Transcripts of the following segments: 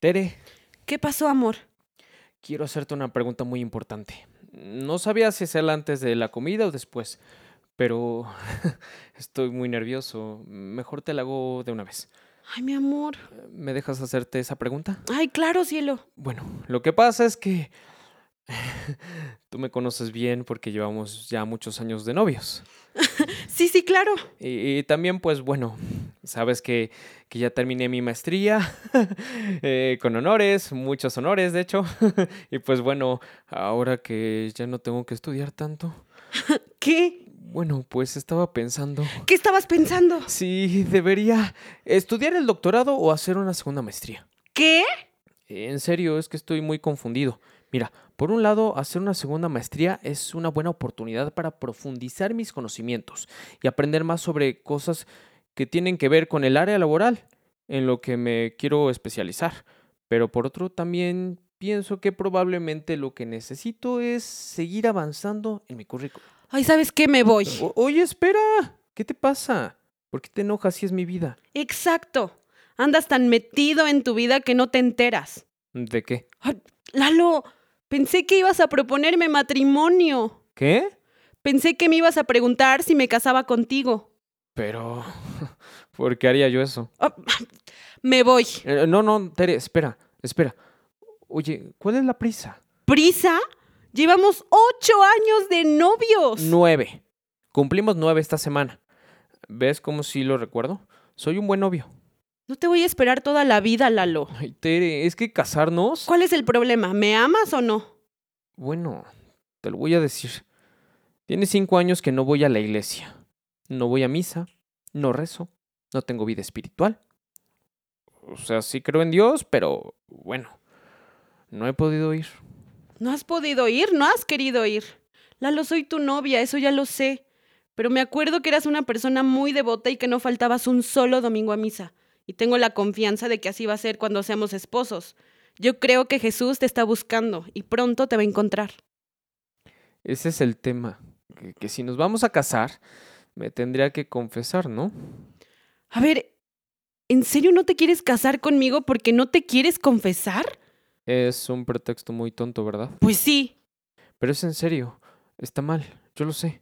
Tere, ¿Qué pasó, amor? quiero hacerte una pregunta muy importante. No sabía si hacerla antes de la comida o después, pero estoy muy nervioso. Mejor te la hago de una vez. Ay, mi amor. ¿Me dejas hacerte esa pregunta? Ay, claro, cielo. Bueno, lo que pasa es que tú me conoces bien porque llevamos ya muchos años de novios. Sí, sí, claro. Y, y también, pues bueno, sabes que, que ya terminé mi maestría eh, con honores, muchos honores, de hecho. y pues bueno, ahora que ya no tengo que estudiar tanto, ¿Qué? bueno, pues estaba pensando ¿Qué estabas pensando? si debería estudiar el doctorado o hacer una segunda maestría. ¿Qué? En serio, es que estoy muy confundido. Mira, por un lado, hacer una segunda maestría es una buena oportunidad para profundizar mis conocimientos y aprender más sobre cosas que tienen que ver con el área laboral, en lo que me quiero especializar. Pero por otro, también pienso que probablemente lo que necesito es seguir avanzando en mi currículum. Ay, ¿sabes qué? Me voy. O- oye, espera, ¿qué te pasa? ¿Por qué te enojas si es mi vida? Exacto. Andas tan metido en tu vida que no te enteras. ¿De qué? Lalo, pensé que ibas a proponerme matrimonio. ¿Qué? Pensé que me ibas a preguntar si me casaba contigo. Pero, ¿por qué haría yo eso? Ah, me voy. Eh, no, no, Tere, espera, espera. Oye, ¿cuál es la prisa? ¿Prisa? Llevamos ocho años de novios. Nueve. Cumplimos nueve esta semana. ¿Ves cómo sí lo recuerdo? Soy un buen novio. No te voy a esperar toda la vida, Lalo. Ay, Tere, es que casarnos... ¿Cuál es el problema? ¿Me amas o no? Bueno, te lo voy a decir. Tiene cinco años que no voy a la iglesia. No voy a misa, no rezo, no tengo vida espiritual. O sea, sí creo en Dios, pero bueno, no he podido ir. ¿No has podido ir? ¿No has querido ir? Lalo, soy tu novia, eso ya lo sé. Pero me acuerdo que eras una persona muy devota y que no faltabas un solo domingo a misa. Y tengo la confianza de que así va a ser cuando seamos esposos. Yo creo que Jesús te está buscando y pronto te va a encontrar. Ese es el tema. Que, que si nos vamos a casar, me tendría que confesar, ¿no? A ver, ¿en serio no te quieres casar conmigo porque no te quieres confesar? Es un pretexto muy tonto, ¿verdad? Pues sí. Pero es en serio. Está mal, yo lo sé.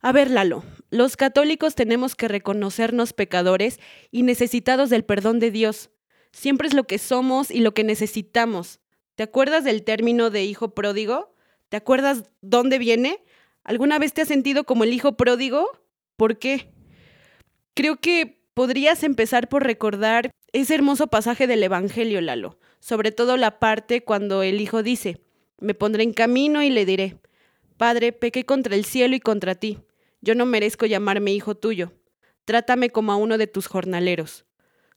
A ver, Lalo, los católicos tenemos que reconocernos pecadores y necesitados del perdón de Dios. Siempre es lo que somos y lo que necesitamos. ¿Te acuerdas del término de hijo pródigo? ¿Te acuerdas dónde viene? ¿Alguna vez te has sentido como el hijo pródigo? ¿Por qué? Creo que podrías empezar por recordar ese hermoso pasaje del Evangelio, Lalo, sobre todo la parte cuando el hijo dice, me pondré en camino y le diré, Padre, pequé contra el cielo y contra ti. Yo no merezco llamarme hijo tuyo. Trátame como a uno de tus jornaleros.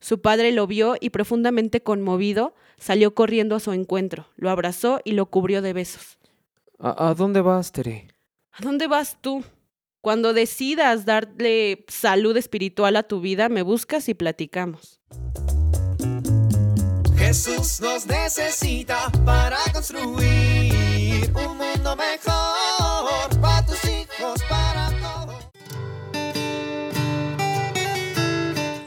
Su padre lo vio y profundamente conmovido salió corriendo a su encuentro, lo abrazó y lo cubrió de besos. ¿A, a dónde vas, Tere? ¿A dónde vas tú? Cuando decidas darle salud espiritual a tu vida, me buscas y platicamos. Jesús nos necesita para construir un mundo mejor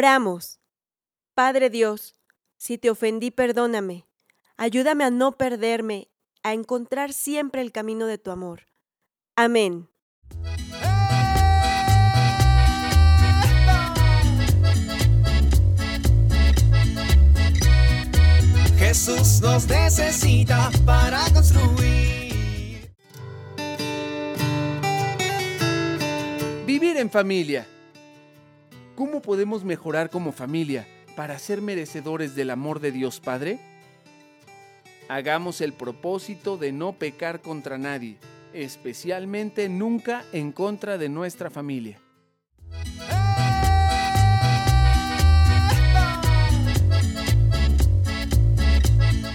Oramos. Padre Dios, si te ofendí, perdóname. Ayúdame a no perderme, a encontrar siempre el camino de tu amor. Amén. Jesús nos necesita para construir. Vivir en familia. ¿Cómo podemos mejorar como familia para ser merecedores del amor de Dios Padre? Hagamos el propósito de no pecar contra nadie, especialmente nunca en contra de nuestra familia.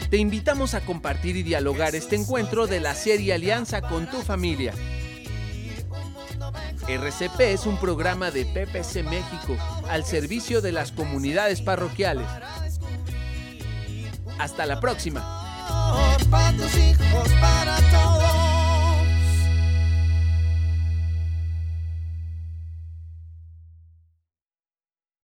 Te invitamos a compartir y dialogar este encuentro de la serie Alianza con tu familia. RCP es un programa de PPC México al servicio de las comunidades parroquiales. Hasta la próxima. Para tus hijos, para todos.